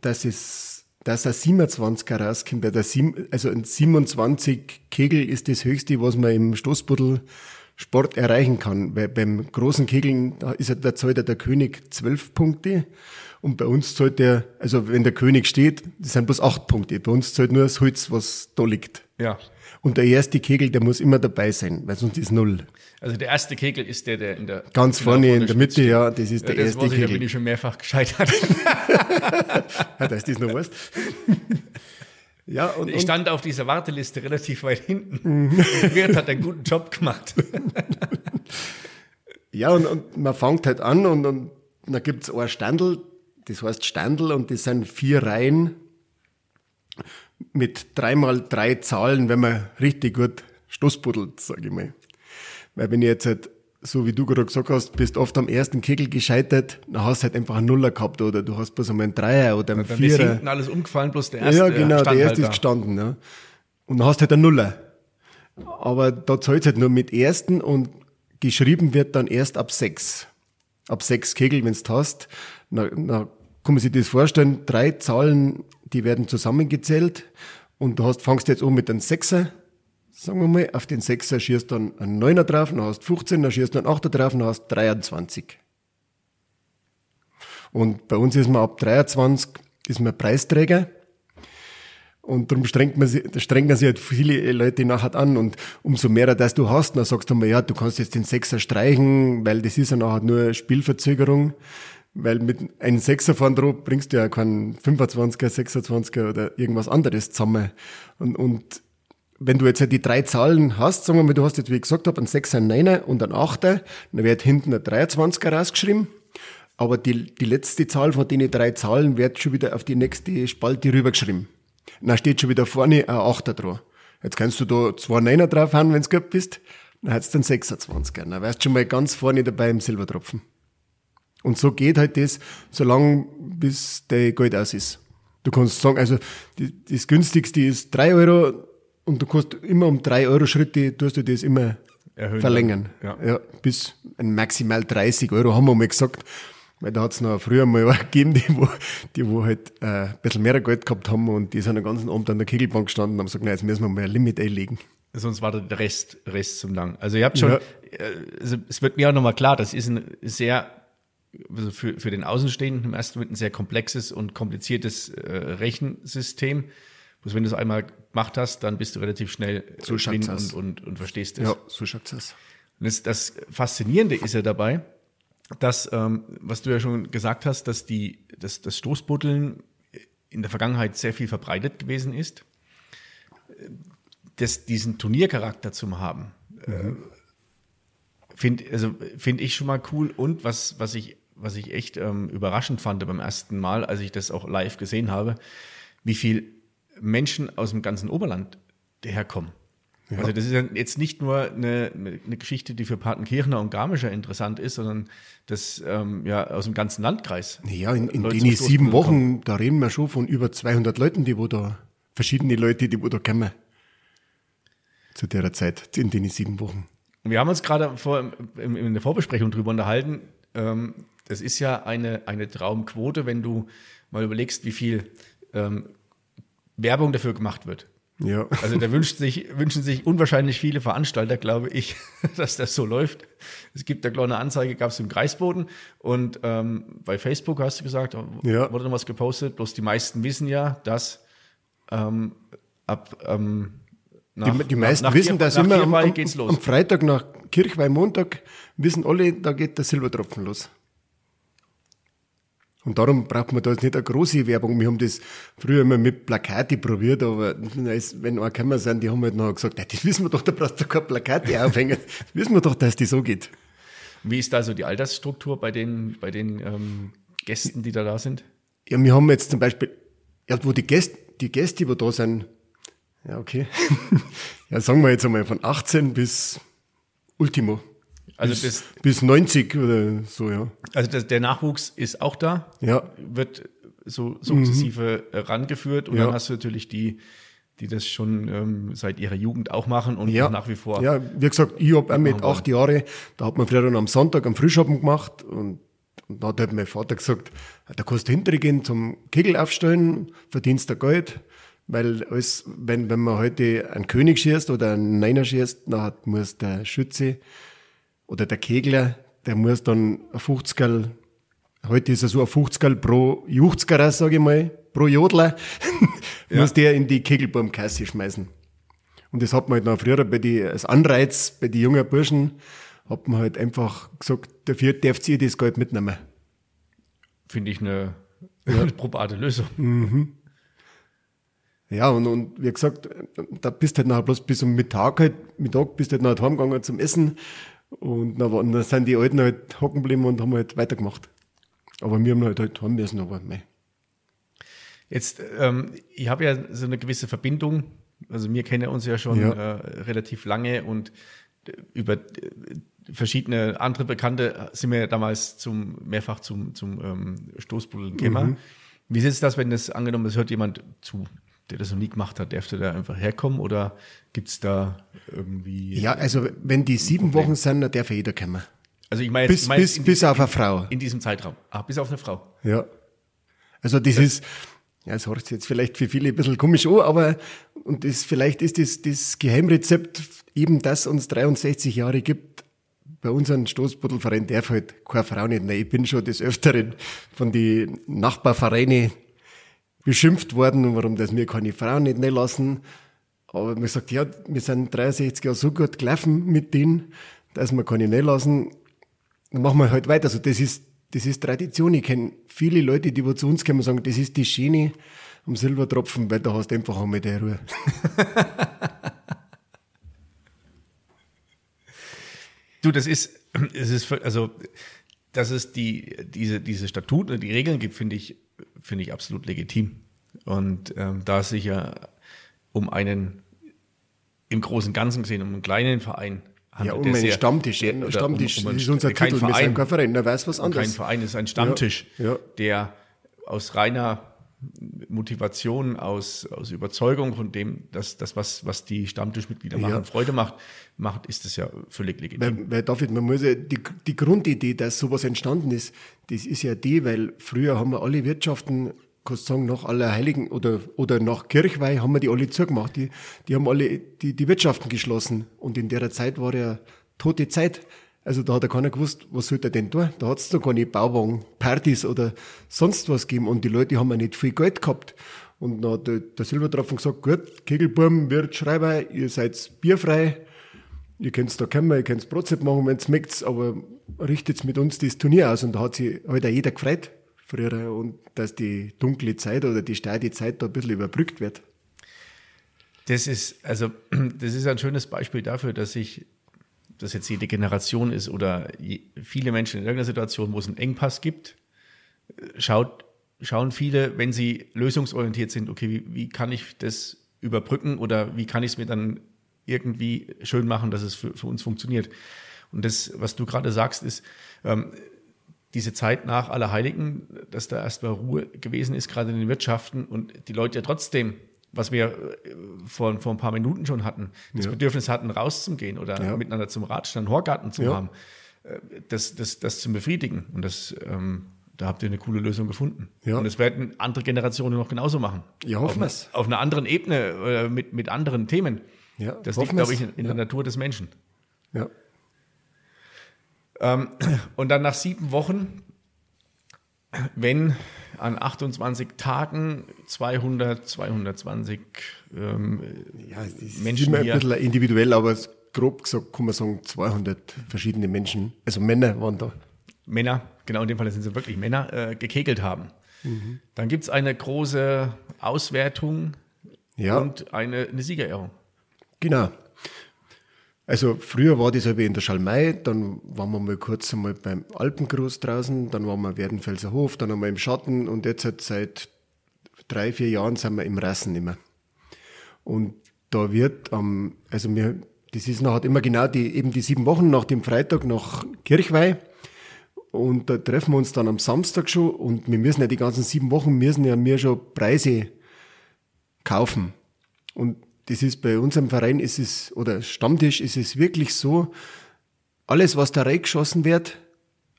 dass es, dass ein 27er rauskommt, also ein 27 Kegel ist das höchste, was man im Stoßbuddel Sport erreichen kann. Weil beim großen Kegeln, da ist ja, da zahlt ja der König zwölf Punkte. Und bei uns zahlt der, also wenn der König steht, das sind bloß acht Punkte. Bei uns zahlt nur das Holz, was da liegt. Ja. Und der erste Kegel, der muss immer dabei sein, weil sonst ist null. Also der erste Kegel ist der, der in der Ganz vorne vor in der Mitte, Spitze ja, das ist steht. der ja, das erste ich, da bin Kegel. ich schon mehrfach gescheitert. Ja, [laughs] dass das noch weißt. [laughs] ja, und, Ich stand auf dieser Warteliste relativ weit hinten. Mhm. [laughs] Wirt hat einen guten Job gemacht. [laughs] Ja, und, und man fängt halt an und, und dann gibt's ein Standel, das heißt Standel und das sind vier Reihen mit dreimal drei Zahlen, wenn man richtig gut stoßbuddelt, sag ich mal. Weil wenn ich jetzt halt, so wie du gerade gesagt hast, bist oft am ersten Kegel gescheitert, dann hast du halt einfach einen Nuller gehabt oder du hast bloß einmal einen Dreier oder einen ist Vierer. hinten alles umgefallen, bloß der erste Ja, genau, der erste ist gestanden, ja. Und dann hast du halt einen Nuller. Aber da zahlt halt nur mit ersten und geschrieben wird dann erst ab sechs. Ab sechs Kegel, wenn's du hast. Na, na, kann man sich das vorstellen, drei Zahlen, die werden zusammengezählt und du hast, fangst jetzt an mit einem Sechser, sagen wir mal, auf den Sechser schießt dann einen Neuner drauf, dann hast du 15, dann schießt einen Achter drauf, dann hast du 23. Und bei uns ist man ab 23 ist man Preisträger. Und darum strengt man sich, da strengen sich halt viele Leute nachher an. Und umso mehr, dass du hast, dann sagst du mal, ja, du kannst jetzt den Sechser streichen, weil das ist ja nachher nur Spielverzögerung. Weil mit einem Sechser vorn drauf bringst du ja keinen 25er, 26er oder irgendwas anderes zusammen. Und, und wenn du jetzt halt die drei Zahlen hast, sagen wir mal, du hast jetzt, wie ich gesagt habe, einen Sechser, einen Neiner und einen Achter, dann wird hinten ein 23er rausgeschrieben. Aber die, die letzte Zahl von den drei Zahlen wird schon wieder auf die nächste Spalte rübergeschrieben. Dann steht schon wieder vorne ein Achter dran. Jetzt kannst du da zwei Neuner drauf haben, wenn du gut bist. Dann hat's dann 26. Dann wärst du schon mal ganz vorne dabei im Silbertropfen. Und so geht halt das, solange bis der Geld aus ist. Du kannst sagen, also das günstigste ist drei Euro und du kannst immer um drei Euro Schritte, tust du das immer Erhöhen verlängern. dann, Ja. bis ein maximal 30 Euro haben wir mal gesagt. Weil da hat's noch früher mal [laughs] gegeben, die wo, die wo halt äh, ein bisschen mehr Geld gehabt haben und die sind den ganzen Abend an der Kegelbank gestanden und haben gesagt, nein, jetzt müssen wir mal ein Limit einlegen. Sonst war der Rest, Rest zum Lang. Also ihr habt schon, Ja. äh, also es wird mir auch nochmal klar, das ist ein sehr, also für, für den Außenstehenden im ersten Moment ein sehr komplexes und kompliziertes äh, Rechensystem. Bloß wenn du es einmal gemacht hast, dann bist du relativ schnell So drin und, und, und verstehst es. Ja, so schaut's aus. Und das, das Faszinierende ist ja dabei, dass, ähm, was du ja schon gesagt hast, dass die, dass das Stoßbuddeln in der Vergangenheit sehr viel verbreitet gewesen ist. Das, diesen Turniercharakter zu haben, äh, finde also, find ich schon mal cool. Und was, was, ich, was ich echt ähm, überraschend fand beim ersten Mal, als ich das auch live gesehen habe, wie viel Menschen aus dem ganzen Oberland herkommen. Also das ist ja jetzt nicht nur eine, eine Geschichte, die für Patenkirchner und Garmischer interessant ist, sondern das ähm, ja aus dem ganzen Landkreis. Ja, in, in den sieben Wochen, da reden wir schon von über 200 Leuten, die wo da, verschiedene Leute, die wo da kommen. Zu der Zeit, in den sieben Wochen. Wir haben uns gerade vor, in, in der Vorbesprechung drüber unterhalten. Ähm, das ist ja eine, eine Traumquote, wenn du mal überlegst, wie viel ähm, Werbung dafür gemacht wird. Ja. Also da wünscht sich, wünschen sich unwahrscheinlich viele Veranstalter, glaube ich, [laughs] dass das so läuft. Es gibt eine kleine Anzeige, gab es im Kreisboden und ähm, bei Facebook hast du gesagt, Ja. wurde noch was gepostet, bloß die meisten wissen ja, dass ähm, ab ähm, nach, die, die meisten nach, nach wissen, dass immer am, am, am Freitag nach Kirchweih Montag wissen alle, da geht der Silbertropfen los. Und darum braucht man da jetzt nicht eine große Werbung. Wir haben das früher immer mit Plakate probiert, aber wenn auch gekommen sind, die haben halt noch gesagt, "Nein, das wissen wir doch, da brauchst du keine Plakate aufhängen. [laughs] Das wissen wir doch, dass die so geht. Wie ist da so die Altersstruktur bei den, bei den ähm, Gästen, die da da sind? Ja, wir haben jetzt zum Beispiel, ja, wo die Gäste, die Gäste, die da sind, ja, okay. [laughs] ja, sagen wir jetzt einmal von 18 bis Ultimo. Also bis, das- bis 90 oder so, ja. Also das, der Nachwuchs ist auch da, Ja. wird so sukzessive rangeführt und Ja. dann hast du natürlich die, die das schon ähm, seit ihrer Jugend auch machen und Ja, nach wie vor. Ja, wie gesagt, ich hab auch mit acht Jahren, da hat man früher dann am Sonntag am Frühschoppen gemacht und, und da hat halt mein Vater gesagt, da kannst du hinterher gehen zum Kegel aufstellen, verdienst da Geld, weil alles, wenn, wenn man heute einen König schießt oder einen Neiner schießt, dann hat, muss der Schütze oder der Kegler, der muss dann ein 50 heute ist er so ein 50 pro Juchzgerer, sage ich mal, pro Jodler, [laughs] muss der in die Kegelbaumkasse schmeißen. Und das hat man halt noch früher bei die, als Anreiz bei den jungen Burschen, hat man halt einfach gesagt, dafür dürft ihr das Geld mitnehmen. Finde ich eine, eine probate Lösung. Ja, und, und wie gesagt, da bist halt nachher bloß bis um Mittag halt, Mittag bist halt nachher heimgegangen zum Essen und dann, dann sind die Alten halt hocken geblieben und haben halt weitergemacht. Aber wir haben halt halt heim müssen, aber mei. Jetzt, ähm, ich habe ja so eine gewisse Verbindung. Also wir kennen uns ja schon Ja. Äh, relativ lange und äh, über äh, verschiedene andere Bekannte sind wir damals zum mehrfach zum, zum ähm, Stoßbuddeln gekommen. Wie ist das, wenn das angenommen, es hört jemand zu, der das noch nie gemacht hat, darf der da einfach herkommen oder gibt's da irgendwie? Ja, also wenn die sieben Wochen sind, dann darf jeder kommen. Also ich meine Bis, ich meine bis, bis auf eine Frau. in diesem Zeitraum. Ah, bis auf eine Frau. Ja. Also das ist, ja, es hört sich jetzt vielleicht für viele ein bisschen komisch an, aber und das, vielleicht ist das, das Geheimrezept eben, dass uns 63 Jahre gibt. Bei unserem Stoßbuddelverein darf halt keine Frau nicht rein. Ich bin schon des Öfteren von den Nachbarvereinen beschimpft worden, warum das mir keine Frauen nicht lassen. Aber man sagt, ja, wir sind 63 Jahre so gut gelaufen mit denen, dass wir keine lassen. Dann machen wir halt weiter. Also das ist, das ist Tradition. Ich kenne viele Leute, die zu uns kommen und sagen, das ist die Schiene am Silbertropfen, weil da hast du einfach einmal die Ruhe. [laughs] Du, das ist, es ist, also, dass es die, diese, diese Statuten und die Regeln gibt, finde ich, finde ich absolut legitim. Und ähm, da es sich ja um einen im großen Ganzen gesehen, um einen kleinen Verein ja, um einen Stammtisch. Der, Stammtisch um, um, das ist unser kein Titel. Verein, wir sind kein Verein, da weiß was anderes. Kein Verein ist ein Stammtisch, Ja, ja. der aus reiner Motivation, aus, aus Überzeugung von dem, dass das, was, was die Stammtischmitglieder machen, Ja. Freude macht, macht, ist es ja völlig legitim. Weil, weil David, man muss ja, die, die Grundidee, dass sowas entstanden ist, das ist ja die, weil früher haben wir alle Wirtschaften, kannst du sagen, nach Allerheiligen oder, oder nach Kirchweih haben wir die alle zugemacht. Die, die haben alle die, die Wirtschaften geschlossen. Und in der Zeit war ja tote Zeit. Also da hat ja keiner gewusst, was soll er denn tun? Da hat es noch keine Bauwagen, Partys oder sonst was gegeben. Und die Leute haben ja nicht viel Geld gehabt. Und dann hat der, Silbertropfen gesagt, gut, Kegelburm, Wirt, Schreiber, ihr seid bierfrei. Ihr könnt da kommen, ihr könnt Brotzeit machen, wenn's mögt, aber richtet mit uns das Turnier aus. Und da hat sich halt auch jeder gefreut früher und dass die dunkle Zeit oder die steile Zeit da ein bisschen überbrückt wird. Das ist, also, [clears throat] das ist ein schönes Beispiel dafür, dass sich, dass jetzt jede Generation ist oder viele Menschen in irgendeiner Situation, wo es einen Engpass gibt, äh, schaut, schauen viele, wenn sie lösungsorientiert sind, okay, wie, wie kann ich das überbrücken oder wie kann ich es mir dann irgendwie schön machen, dass es für, für uns funktioniert. Und das, was du gerade sagst, ist, ähm, diese Zeit nach Allerheiligen, dass da erstmal Ruhe gewesen ist, gerade in den Wirtschaften und die Leute ja trotzdem, was wir äh, vor, vor ein paar Minuten schon hatten, das Ja. Bedürfnis hatten, rauszugehen oder Ja. miteinander zum Radstand, einen Horgarten zu Ja. haben, äh, das, das, das zu befriedigen. Und das, ähm, da habt ihr eine coole Lösung gefunden. Ja. Und das werden andere Generationen noch genauso machen. Ja, hoffen auf, wir's. auf einer anderen Ebene, äh, mit, mit anderen Themen. Ja, das liegt, glaube ich, in, in der Natur des Menschen. Ja. Ähm, [clears throat] und dann nach sieben Wochen, wenn an 28 Tagen 200, 220 ähm, Ja, es ist Menschen immer ein bisschen individuell, aber grob gesagt kann man sagen, 200 verschiedene Menschen, also Männer waren da. Männer, genau in dem Fall sind sie wirklich Männer, äh, gekegelt haben. Dann gibt es eine große Auswertung Ja. und eine, eine Siegerehrung. Genau. Also früher war das halt in der Schalmei, dann waren wir mal kurz einmal beim Alpengruß draußen, dann waren wir Werdenfelser Hof, dann einmal im Schatten und jetzt halt seit drei, vier Jahren sind wir im Rassen immer. Und da wird am, also wir, das ist nachher immer genau die, eben die sieben Wochen nach dem Freitag nach Kirchweih. Und da treffen wir uns dann am Samstag schon und wir müssen ja die ganzen sieben Wochen müssen ja wir schon Preise kaufen. Und das ist bei unserem Verein ist es, oder Stammtisch ist es wirklich so, alles, was da reingeschossen wird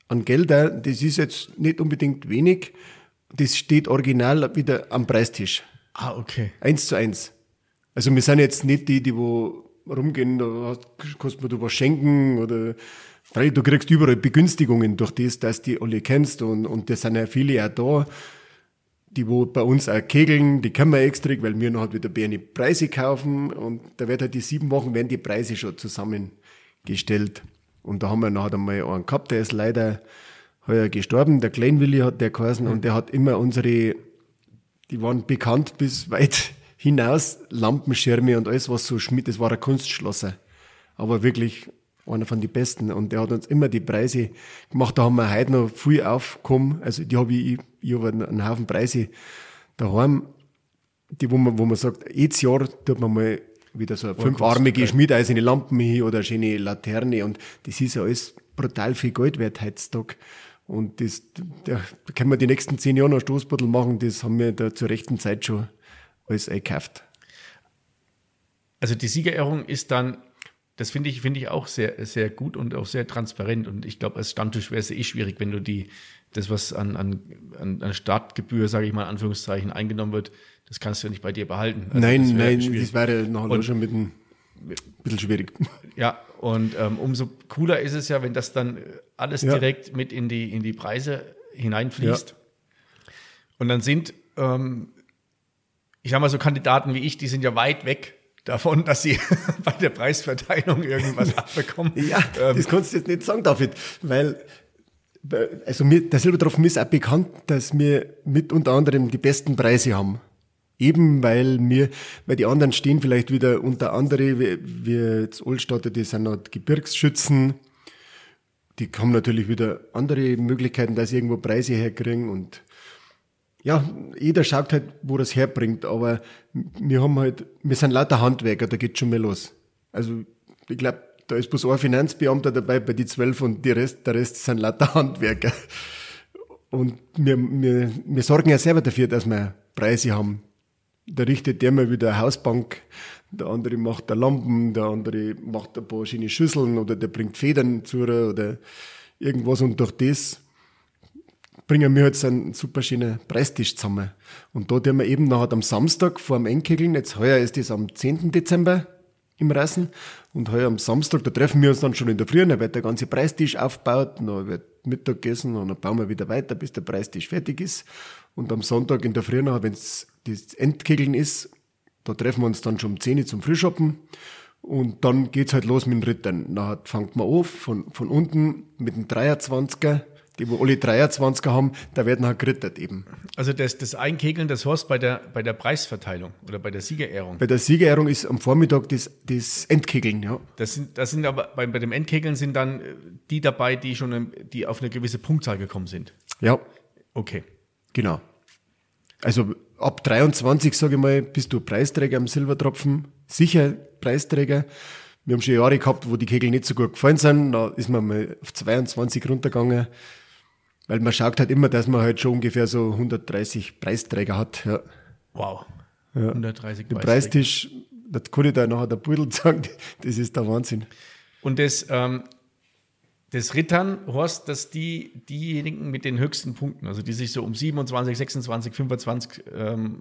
an Gelder, das ist jetzt nicht unbedingt wenig, das steht original wieder am Preistisch. Ah, okay. Eins zu eins. Also wir sind jetzt nicht die, die wo rumgehen, da kannst du mir da was schenken oder du kriegst überall Begünstigungen durch das, dass die alle kennst und, und das sind ja viele auch da, die wo bei uns auch kegeln, die können wir extra, weil wir noch halt wieder Bärne Preise kaufen und da wird halt die sieben Wochen werden die Preise schon zusammengestellt. Und da haben wir nachher einmal einen gehabt, der ist leider heuer gestorben, der Kleinwilli hat der geheißen und der hat immer unsere, die waren bekannt bis weit hinaus, Lampenschirme und alles was so schmidt, das war ein Kunstschlosser. Aber wirklich einer von den besten. Und der hat uns immer die Preise gemacht, da haben wir heute noch viel aufgekommen, also die habe ich, ich habe einen Haufen Preise daheim, die, wo man, wo man sagt, jedes Jahr tut man mal wieder so eine fünfarmige schmiedeiserne Lampen hin oder eine schöne Laterne. Und das ist ja alles brutal viel Geld wert heutzutage. Und das, da können wir die nächsten zehn Jahre noch Stoßbeutel machen, das haben wir da zur rechten Zeit schon alles eingekauft. Also die Siegerehrung ist dann, das finde ich, finde ich auch sehr, sehr gut und auch sehr transparent. Und ich glaube, als Stammtisch wäre es eh schwierig, wenn du die, das, was an, an, an Startgebühr, sage ich mal, in Anführungszeichen, eingenommen wird, das kannst du ja nicht bei dir behalten. Also nein, das wäre nein, schwierig. das wäre nachher Und- auch schon mit ein bisschen schwierig. Ja, und ähm, umso cooler ist es ja, wenn das dann alles Ja. direkt mit in die, in die Preise hineinfließt. Und dann sind, ähm, ich sag mal so Kandidaten wie ich, die sind ja weit weg davon, dass sie [laughs] bei der Preisverteilung irgendwas abbekommen. Ja, Ähm, das kannst du jetzt nicht sagen, David, weil bei- also mir, der Silbertropfen ist auch bekannt, dass wir mit unter anderem die besten Preise haben. Eben weil wir, weil die anderen stehen vielleicht wieder unter andere, wie, wie jetzt Oldstatter, die sind halt Gebirgsschützen, die haben natürlich wieder andere Möglichkeiten, dass sie irgendwo Preise herkriegen und ja, jeder schaut halt, wo das herbringt, aber wir haben halt, wir sind lauter Handwerker, da geht schon mal los. Also, ich glaube, da ist bloß ein Finanzbeamter dabei bei die zwölf und die Rest, der Rest sind lauter [laughs] Handwerker. Und wir, wir, wir sorgen ja selber dafür, dass wir Preise haben. Da richtet der mal wieder eine Hausbank, der andere macht da Lampen, der andere macht ein paar schöne Schüsseln oder der bringt Federn zu oder irgendwas und durch das bringen wir jetzt einen super schönen Preistisch zusammen. Und da tun wir eben nachher am Samstag vor dem Endkegeln, jetzt heuer ist das am 10. Dezember im Rassen, und heuer am Samstag, da treffen wir uns dann schon in der Früh, dann wird der ganze Preistisch aufgebaut, dann wird Mittag gegessen und dann bauen wir wieder weiter, bis der Preistisch fertig ist. Und am Sonntag in der Früh, wenn es das Endkegeln ist, da treffen wir uns dann schon um 10 Uhr zum Frühschoppen. Und dann geht's halt los mit den Rittern. Dann fängt man auf von, von unten mit dem 23er die wo alle 23er haben, da werden halt gerittert eben. Also das, das Einkegeln, das heißt bei der, bei der Preisverteilung oder bei der Siegerehrung? Bei der Siegerehrung ist am Vormittag das, das Endkegeln, ja. Das sind, das sind aber, bei, bei dem Endkegeln sind dann äh, die dabei, die schon, die auf eine gewisse Punktzahl gekommen sind? Ja. Okay. Genau. Also ab 23, sage ich mal, bist du Preisträger am Silbertropfen, sicher Preisträger. Wir haben schon Jahre gehabt, wo die Kegel nicht so gut gefallen sind. Da ist man mal auf 22 runtergegangen. Weil man schaut halt immer, dass man halt schon ungefähr so 130 Preisträger hat. Ja. Wow. Ja. 130 Der Preistisch, das kann ich da nachher der Pudel [laughs] sagen, das ist der Wahnsinn. Und das, ähm, das Rittern heißt, dass die, diejenigen mit den höchsten Punkten, also die sich so um 27, 26, 25 ähm,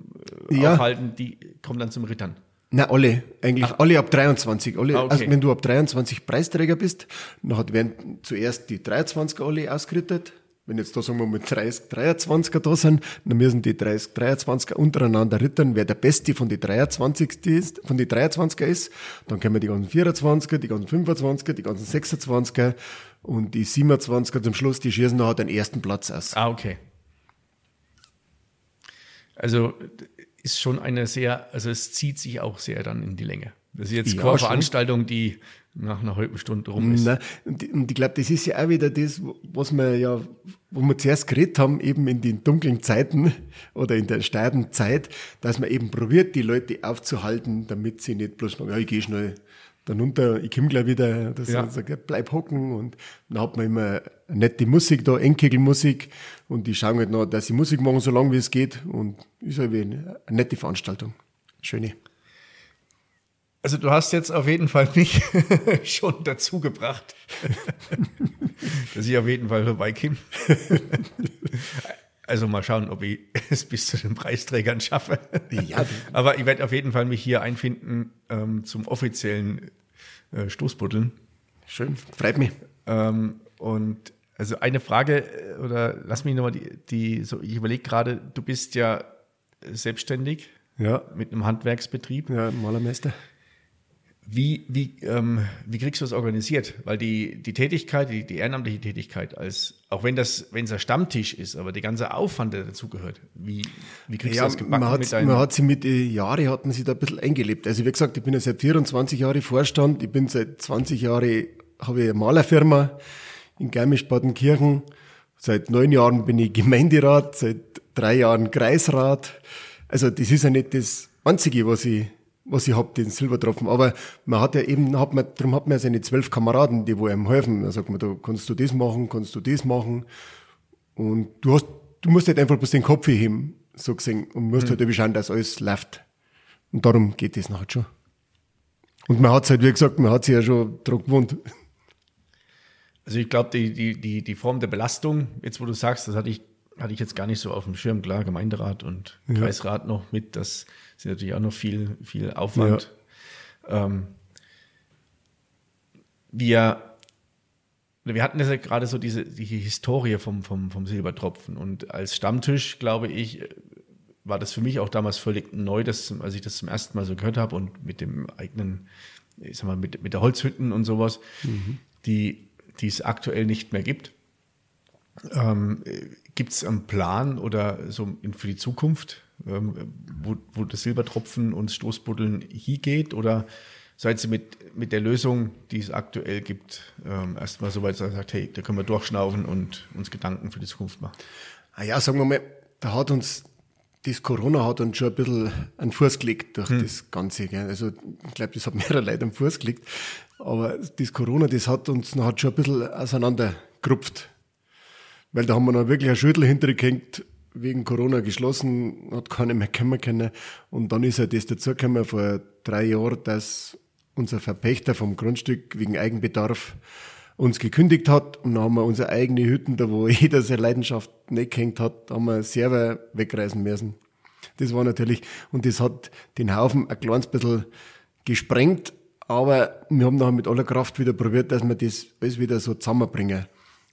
ja. aufhalten, die kommen dann zum Rittern. Na, alle, eigentlich Ach. alle ab 23. Alle, ah, okay. Also wenn du ab 23 Preisträger bist, dann werden zuerst die 23er alle ausgerittet, wenn jetzt da sagen wir mal 30, 23er da sind, dann müssen die 30, 23er untereinander rittern, wer der Beste von die 23 ist, von die 23er ist, dann können wir die ganzen 24er, die ganzen 25er, die ganzen 26er und die 27er zum Schluss, die schießen nachher den ersten Platz aus. Ah, okay. Also ist schon eine sehr, also es zieht sich auch sehr dann in die Länge. Das ist jetzt ja, keine Veranstaltung, die nach einer halben Stunde rum ist. Nein. Und, und ich glaube, das ist ja auch wieder das, was wir ja, wo wir zuerst geredet haben, eben in den dunklen Zeiten oder in der steilen Zeit, dass man eben probiert, die Leute aufzuhalten, damit sie nicht bloß sagen, ja, ich gehe schnell dann runter, ich komme gleich wieder, dass ja. sagt, ja, bleib hocken und dann hat man immer eine nette Musik da, Endkegelmusik und die schauen halt noch, dass sie Musik machen, so lange wie es geht und ist halt eine nette Veranstaltung. Schöne. Also du hast jetzt auf jeden Fall mich [laughs] schon dazu gebracht, [laughs] dass ich auf jeden Fall vorbeikomme. Also mal schauen, ob ich es bis zu den Preisträgern schaffe. Ja, Aber ich werde auf jeden Fall mich hier einfinden ähm, zum offiziellen äh, Stoßbuddeln. Schön, freut mich. Ähm, und also eine Frage, äh, oder lass mich nochmal die, die so, ich überlege gerade, du bist ja selbstständig ja. mit einem Handwerksbetrieb. Ja, Malermeister. Wie, wie, ähm, wie kriegst du das organisiert? Weil die, die Tätigkeit, die, die ehrenamtliche Tätigkeit, als, auch wenn das, wenn es ein Stammtisch ist, aber der ganze Aufwand, der dazugehört, wie, wie kriegst ja, du das gebacken man hat, mit? Man hat sie mit den Jahren, hatten sie da ein bisschen eingelebt. Also wie gesagt, ich bin ja seit 24 Jahren Vorstand, ich bin seit 20 Jahren, habe ich eine Malerfirma in Garmisch-Partenkirchen. Seit neun Jahren bin ich Gemeinderat, seit drei Jahren Kreisrat. Also das ist ja nicht das Einzige, was ich was ich hab, den Silbertropfen. Aber man hat ja eben, hat man, darum hat man ja seine zwölf Kameraden, die wo einem helfen. Da sagt man, da kannst du das machen, kannst du das machen. Und du hast, du musst halt einfach bloß den Kopf heben, so gesehen, und musst mhm. halt schauen, dass alles läuft. Und darum geht das nachher schon. Und man hat's halt, wie gesagt, man hat sich ja schon dran gewohnt. Also ich glaube, die, die, die, die Form der Belastung, jetzt wo du sagst, das hatte ich, hatte ich jetzt gar nicht so auf dem Schirm, klar, Gemeinderat und ja. Kreisrat noch mit, das ist natürlich auch noch viel, viel Aufwand. Ja. Ähm, wir, wir hatten ja gerade so diese die Historie vom, vom, vom Silbertropfen und als Stammtisch, glaube ich, war das für mich auch damals völlig neu, dass, als ich das zum ersten Mal so gehört habe und mit dem eigenen, ich sag mal, mit, mit der Holzhütten und sowas, mhm. die, die es aktuell nicht mehr gibt. Ähm, Gibt es einen Plan oder so für die Zukunft, ähm, wo, wo das Silbertropfen und das Stoßbuddeln hingeht? Oder seid ihr mit, mit der Lösung, die es aktuell gibt, ähm, erstmal so weit, dass ihr sagt, hey, da können wir durchschnaufen und uns Gedanken für die Zukunft machen? Ah ja, sagen wir mal, da hat uns das Corona hat uns schon ein bisschen einen Fuß gelegt durch hm. das Ganze. Gell. Also ich glaube, das hat [laughs] mehrere Leute einen Fuß gelegt. Aber das Corona, das hat uns noch hat schon ein bisschen auseinandergerupft. Weil da haben wir noch wirklich ein Schüttel hintergehängt, wegen Corona geschlossen, hat keiner mehr kommen können. Und dann ist ja das dazugekommen vor drei Jahren, dass unser Verpächter vom Grundstück wegen Eigenbedarf uns gekündigt hat und dann haben wir unsere eigene Hütten, da wo [laughs] jeder seine Leidenschaft nicht gehängt hat, haben wir selber wegreisen müssen. Das war natürlich, und das hat den Haufen ein kleines bisschen gesprengt, aber wir haben dann mit aller Kraft wieder probiert, dass wir das alles wieder so zusammenbringen.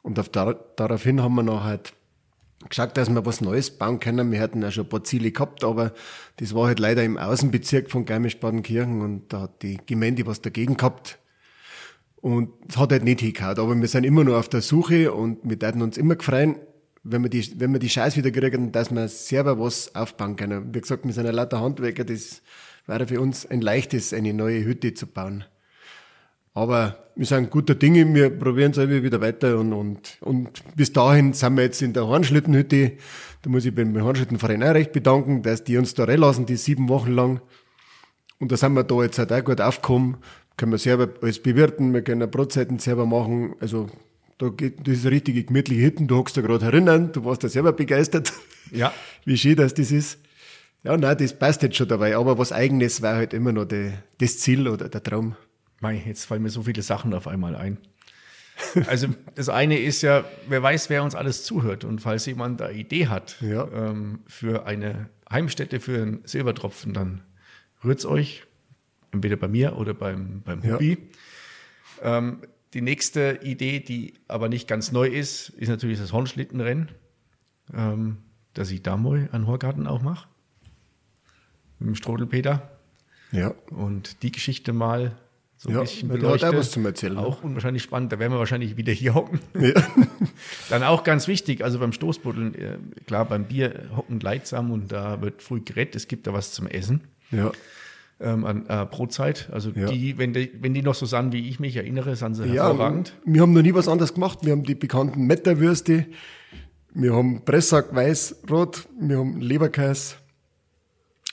Und auf dar daraufhin haben wir noch halt geschaut, dass wir was Neues bauen können. Wir hatten ja schon ein paar Ziele gehabt, aber das war halt leider im Außenbezirk von Garmisch-Partenkirchen und da hat die Gemeinde was dagegen gehabt. Und es hat halt nicht hingehauen. Aber wir sind immer noch auf der Suche und wir werden uns immer gefreien, wenn wir die, wenn wir die Scheiß wieder kriegen, dass wir selber was aufbauen können. Wie gesagt, wir sind ein lauter Handwerker, das wäre für uns ein leichtes, eine neue Hütte zu bauen. Aber wir sind guter Dinge, wir probieren es immer wieder weiter und, und, und bis dahin sind wir jetzt in der Hornschlittenhütte. Da muss ich beim Hornschlittenverein auch recht bedanken, dass die uns da reinlassen, die sieben Wochen lang. Und da sind wir da jetzt halt auch gut aufgekommen. Können wir selber alles bewirten, wir können Brotzeiten selber machen. Also da geht, das ist eine richtige gemütliche Hütte. Du hockst da gerade herinnen, du warst da selber begeistert. Ja. [laughs] Wie schön dass das ist. Ja, nein, das passt jetzt schon dabei. Aber was Eigenes war halt immer noch die, das Ziel oder der Traum. Mei, jetzt fallen mir so viele Sachen auf einmal ein. Also das eine ist ja, wer weiß, wer uns alles zuhört. Und falls jemand da Idee hat ja. ähm, für eine Heimstätte für einen Silbertropfen, dann rührt's euch, entweder bei mir oder beim, beim Hubi. Ja. Ähm, die nächste Idee, die aber nicht ganz neu ist, ist natürlich das Hornschlittenrennen, ähm, dass ich da mal einen Horgarten auch mache. Mit dem Strodelpeter. Ja. Und die Geschichte mal so ein ja, bisschen beleuchtet. Auch was zum Erzählen. Auch unwahrscheinlich spannend. Da werden wir wahrscheinlich wieder hier hocken. Ja. [laughs] Dann auch ganz wichtig, also beim Stoßbuddeln, äh, klar, beim Bier hocken leidsam und da wird früh gerettet. Es gibt da was zum Essen. Ja. Ähm, an äh, Brotzeit. Also ja. die, wenn die, wenn die noch so sind, wie ich mich erinnere, sind sie ja, hervorragend. Wir haben noch nie was anderes gemacht. Wir haben die bekannten Metterwürste, wir haben Pressack weiß-rot, wir haben Leberkäse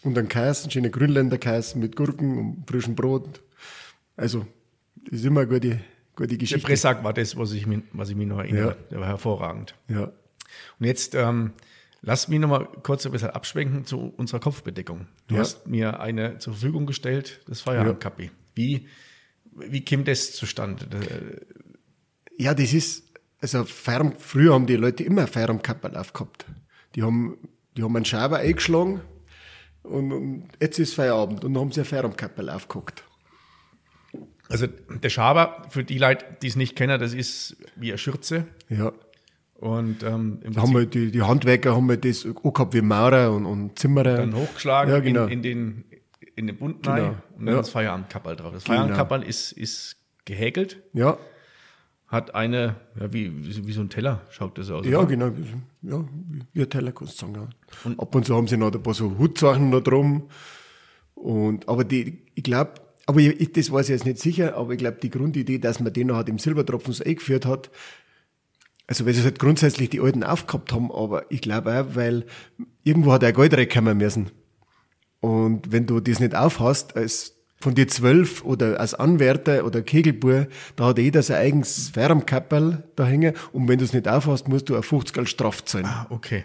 und einen Käse, einen schönen Grünländer Käse mit Gurken und frischem Brot also, das ist immer eine gute, gute Geschichte. Der Pressack war das, was ich, mich, was ich mich noch erinnere. Ja. Der war hervorragend. Ja. Und jetzt ähm, lass mich noch mal kurz ein bisschen abschwenken zu unserer Kopfbedeckung. Du ja. hast mir eine zur Verfügung gestellt, das Feierabendkappi. Ja. Wie, wie kommt das zustande? Ja, das ist, also Feierabend, früher haben die Leute immer Feierabendkapperl aufgehabt. Die haben, die haben einen Schaber eingeschlagen und, und jetzt ist Feierabend und dann haben sie ein Feierabendkapperl aufgehockt. Also der Schaber, für die Leute, die es nicht kennen, das ist wie eine Schürze. Ja. Und ähm, im haben wir die, die Handwerker haben wir das auch gehabt wie Maurer und, und Zimmerer. Dann hochgeschlagen ja, genau. in, in, den, in den Bund genau. und dann ja. das Feierabendkapperl drauf. Das genau. Feierabendkapperl ist, ist gehäkelt. Ja. Hat eine, ja, wie, wie so ein Teller schaut das aus. Ja, oder? genau. Ja, wie ein Teller kannst du sagen. Ja. Und Ab und zu haben sie noch ein paar so Hutsachen noch drum. Und, aber die, ich glaube, aber ich, das weiß ich jetzt nicht sicher, aber ich glaube, die Grundidee, dass man den noch halt im Silbertropfen so eingeführt hat, also weil sie halt grundsätzlich die Alten aufgehabt haben, aber ich glaube auch, weil irgendwo hat er Goldreck kommen müssen. Und wenn du das nicht aufhast, als von dir zwölf oder als Anwärter oder Kegelbur, da hat jeder sein eigenes Wärmkapperl da hängen und wenn du es nicht aufhast, musst du auf 50 Geld Straf zahlen. Ah, okay.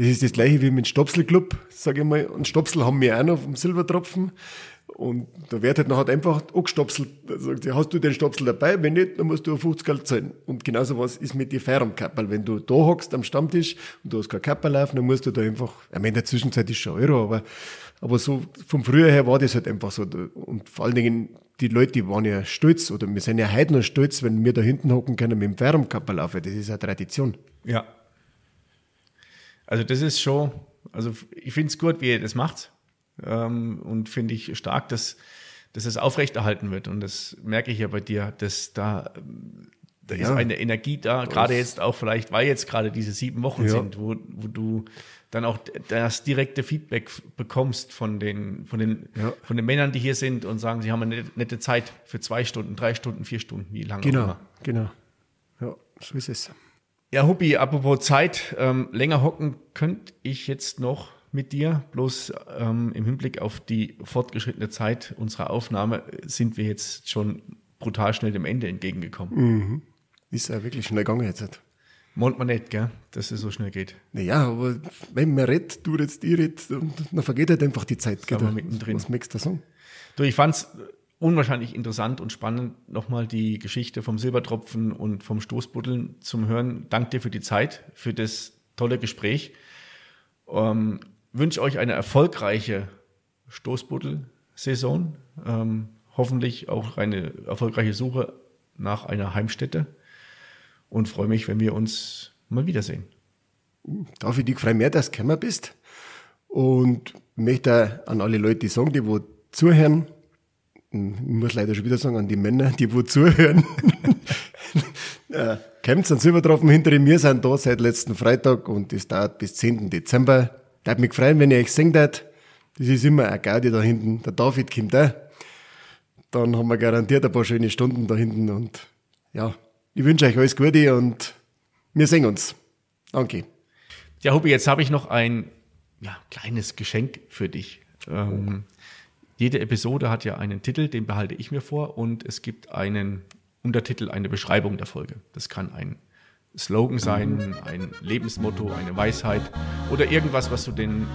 Das ist das gleiche wie mit Stopselclub, sage ich mal. Und Stopsel haben wir auch noch vom Silbertropfen. Und da wird halt nachher einfach angestopselt. Sagt sie, hast du den Stopsel dabei? Wenn nicht, dann musst du 50 Geld zahlen. Und genauso was ist mit den Feierabendkapperl. Wenn du da hockst am Stammtisch und du hast kein Kapperl laufen, dann musst du da einfach, ich meine, in der Zwischenzeit ist schon Euro, aber, aber so, vom früher her war das halt einfach so. Und vor allen Dingen, die Leute, die waren ja stolz, oder wir sind ja heute noch stolz, wenn wir da hinten hocken können mit dem Feierabendkapperl laufen. Das ist eine Tradition. Ja, also das ist schon, also ich finde es gut, wie ihr das macht ähm, und finde ich stark, dass, dass es aufrechterhalten wird und das merke ich ja bei dir, dass da, da ja. ist eine Energie da, gerade jetzt auch vielleicht, weil jetzt gerade diese sieben Wochen ja. sind, wo, wo du dann auch das direkte Feedback bekommst von den, von den, ja. von den Männern, die hier sind und sagen, sie haben eine nette Zeit für zwei Stunden, drei Stunden, vier Stunden, wie lange genau, auch immer. Genau, ja, so ist es. Ja, Huppi, apropos Zeit, ähm, länger hocken könnte ich jetzt noch mit dir. Bloß ähm, im Hinblick auf die fortgeschrittene Zeit unserer Aufnahme sind wir jetzt schon brutal schnell dem Ende entgegengekommen. Mhm. Ist ja wirklich schnell gegangen jetzt. Meint man nicht, gell, dass es so schnell geht. Naja, aber wenn man redet, du redest, ich red, dann vergeht halt einfach die Zeit. Wir mittendrin. Was möchtest du sagen? Du, ich fand's unwahrscheinlich interessant und spannend, nochmal die Geschichte vom Silbertropfen und vom Stoßbuddeln zum Hören. Dank dir für die Zeit, für das tolle Gespräch. Ähm, wünsche euch eine erfolgreiche Stoßbuddel-Saison. Ähm, hoffentlich auch eine erfolgreiche Suche nach einer Heimstätte und freue mich, wenn wir uns mal wiedersehen. Darf ich dich freuen mehr, dass du gekommen bist und möchte an alle Leute sagen, die wo zuhören, ich muss leider schon wieder sagen, an die Männer, die wo zuhören, ja, Camps und Silbertropfen hinter mir sind da seit letzten Freitag und das dauert bis 10. Dezember. Ich mich freuen, wenn ihr euch singt. Das ist immer ein Gaudi da hinten. Der David kommt da. Dann haben wir garantiert ein paar schöne Stunden da hinten und ja, ich wünsche euch alles Gute und wir sehen uns. Danke. Ja, Hubi, jetzt habe ich noch ein ja, kleines Geschenk für dich. Ähm, jede Episode hat ja einen Titel, den behalte ich mir vor und es gibt einen Untertitel, eine Beschreibung der Folge. Das kann ein Slogan sein, ein Lebensmotto, eine Weisheit oder irgendwas, was du den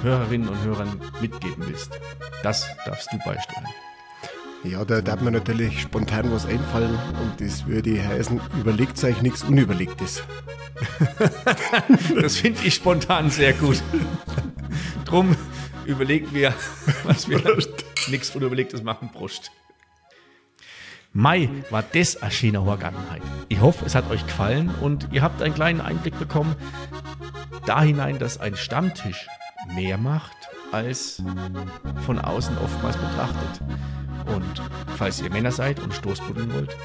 Hörerinnen und Hörern mitgeben willst. Das darfst du beisteuern. Ja, da darf mir natürlich spontan was einfallen und das würde heißen, überlegt euch nichts Unüberlegtes. [laughs] das finde ich spontan sehr gut. Drum überlegen wir, [laughs] was wir nichts Unüberlegtes machen. Brust. Mai war das eine schöne Horgangenheit. Ich hoffe, es hat euch gefallen und ihr habt einen kleinen Einblick bekommen, da hinein, dass ein Stammtisch mehr macht, als von außen oftmals betrachtet. Und falls ihr Männer seid und Stoßbuddeln wollt,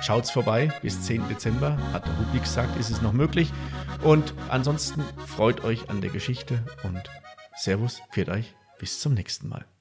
schaut's vorbei. Bis 10. Dezember, hat der Rubik gesagt, ist es noch möglich. Und ansonsten freut euch an der Geschichte und Servus, pfiat euch, bis zum nächsten Mal.